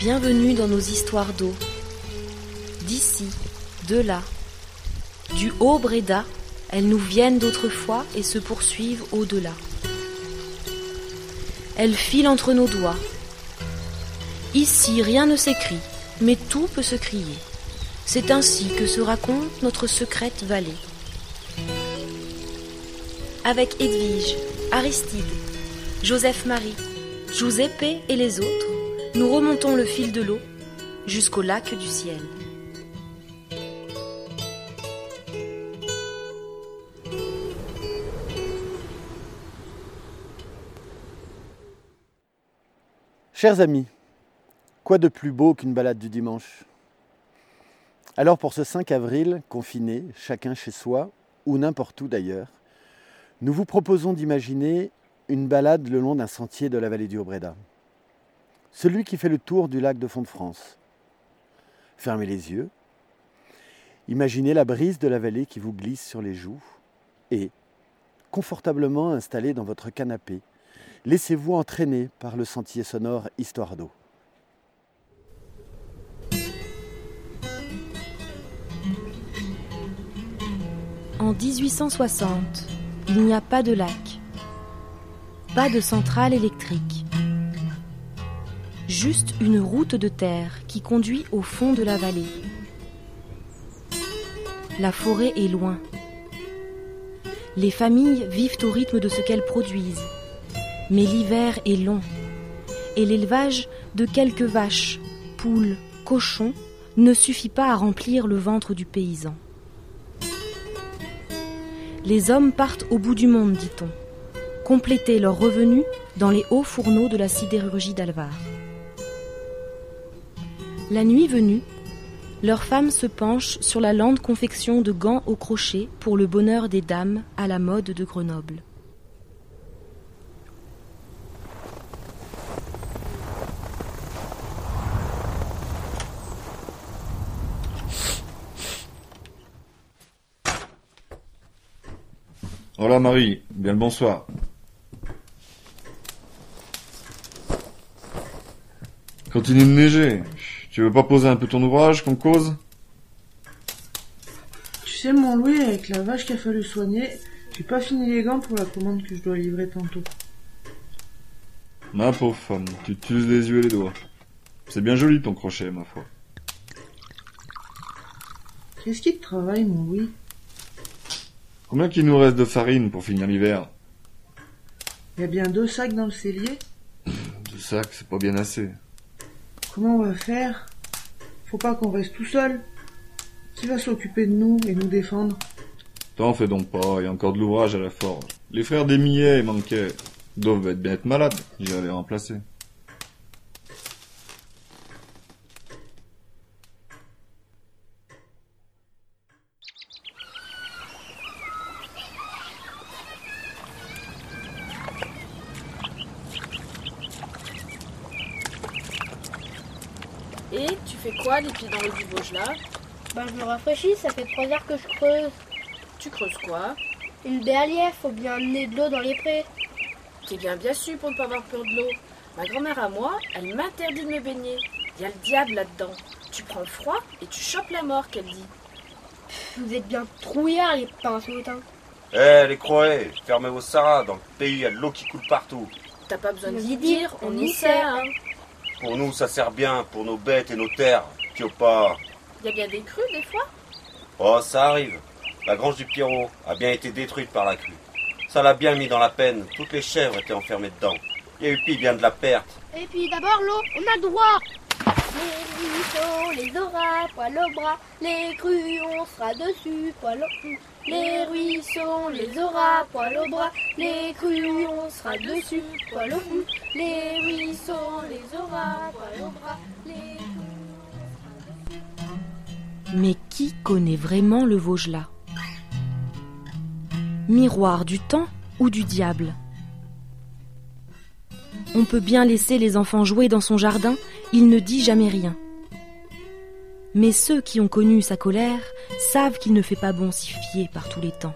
Bienvenue dans nos histoires d'eau. D'ici, de là, du haut Bréda, elles nous viennent d'autrefois et se poursuivent au-delà. Elles filent entre nos doigts. Ici, rien ne s'écrit, mais tout peut se crier. C'est ainsi que se raconte notre secrète vallée. Avec Edwige, Aristide, Joseph-Marie, Giuseppe et les autres, nous remontons le fil de l'eau jusqu'au lac du ciel. Chers amis, quoi de plus beau qu'une balade du dimanche? Alors pour ce 5 avril, confiné, chacun chez soi, ou n'importe où d'ailleurs, nous vous proposons d'imaginer une balade le long d'un sentier de la vallée du Haut-Bréda. Celui qui fait le tour du lac de Font-de-France. Fermez les yeux, imaginez la brise de la vallée qui vous glisse sur les joues et, confortablement installé dans votre canapé, laissez-vous entraîner par le sentier sonore Histoire d'eau. En 1860, il n'y a pas de lac, pas de centrale électrique, juste une route de terre qui conduit au fond de la vallée. La forêt est loin. Les familles vivent au rythme de ce qu'elles produisent, mais l'hiver est long et l'élevage de quelques vaches, poules, cochons ne suffit pas à remplir le ventre du paysan. Les hommes partent au bout du monde, dit-on, compléter leurs revenus dans les hauts fourneaux de la sidérurgie d'Alvar. La nuit venue, leurs femmes se penchent sur la lente confection de gants au crochet pour le bonheur des dames à la mode de Grenoble. Hola Marie, bien le bonsoir. Continue de neiger. Tu veux pas poser un peu ton ouvrage qu'on cause? Tu sais, mon Louis, avec la vache qu'il a fallu soigner, j'ai pas fini les gants pour la commande que je dois livrer tantôt. Ma pauvre femme, tu t'uses les yeux et les doigts. C'est bien joli ton crochet, ma foi. Qu'est-ce qui te travaille, mon Louis? Combien qu'il nous reste de farine pour finir l'hiver? Il y a bien deux sacs dans le cellier Deux sacs, c'est pas bien assez. Comment on va faire? Faut pas qu'on reste tout seul. Qui va s'occuper de nous et nous défendre? T'en fais donc pas, il y a encore de l'ouvrage à la forge. Les frères des Millet manquaient. Doivent être bien être malades, j'irai les remplacer. Et tu fais quoi les pieds dans le Vosges là Bah je me rafraîchis, ça fait trois heures que je creuse. Tu creuses quoi Une berlière, faut bien amener de l'eau dans les prés. T'es bien bien su pour ne pas avoir peur de l'eau. Ma grand-mère à moi, elle m'interdit de me baigner. Il y a le diable là-dedans. Tu prends froid et tu chopes la mort, qu'elle dit. Vous êtes bien trouillards les pinces motins. Eh les croés, fermez vos saras, dans le pays il y a de l'eau qui coule partout. T'as pas besoin de On y y dire, on y sait. hein. Pour nous ça sert bien, pour nos bêtes et nos terres. Tu pas Y a bien des crues des fois Oh ça arrive. La grange du Pierrot a bien été détruite par la crue. Ça l'a bien mis dans la peine, toutes les chèvres étaient enfermées dedans. Il y a eu pis bien de la perte. Et puis d'abord l'eau, on a droit. Les ruisseaux, les aura, poil au bras, les crues, on sera dessus, poil au Les ruisseaux, les aura, poil au bras, les crues, on sera dessus, poil au cou. Les ruisseaux, les aura, poil au bras, les Mais qui connaît vraiment le Vosgelin Miroir du temps ou du diable? On peut bien laisser les enfants jouer dans son jardin, il ne dit jamais rien. Mais ceux qui ont connu sa colère savent qu'il ne fait pas bon s'y fier par tous les temps.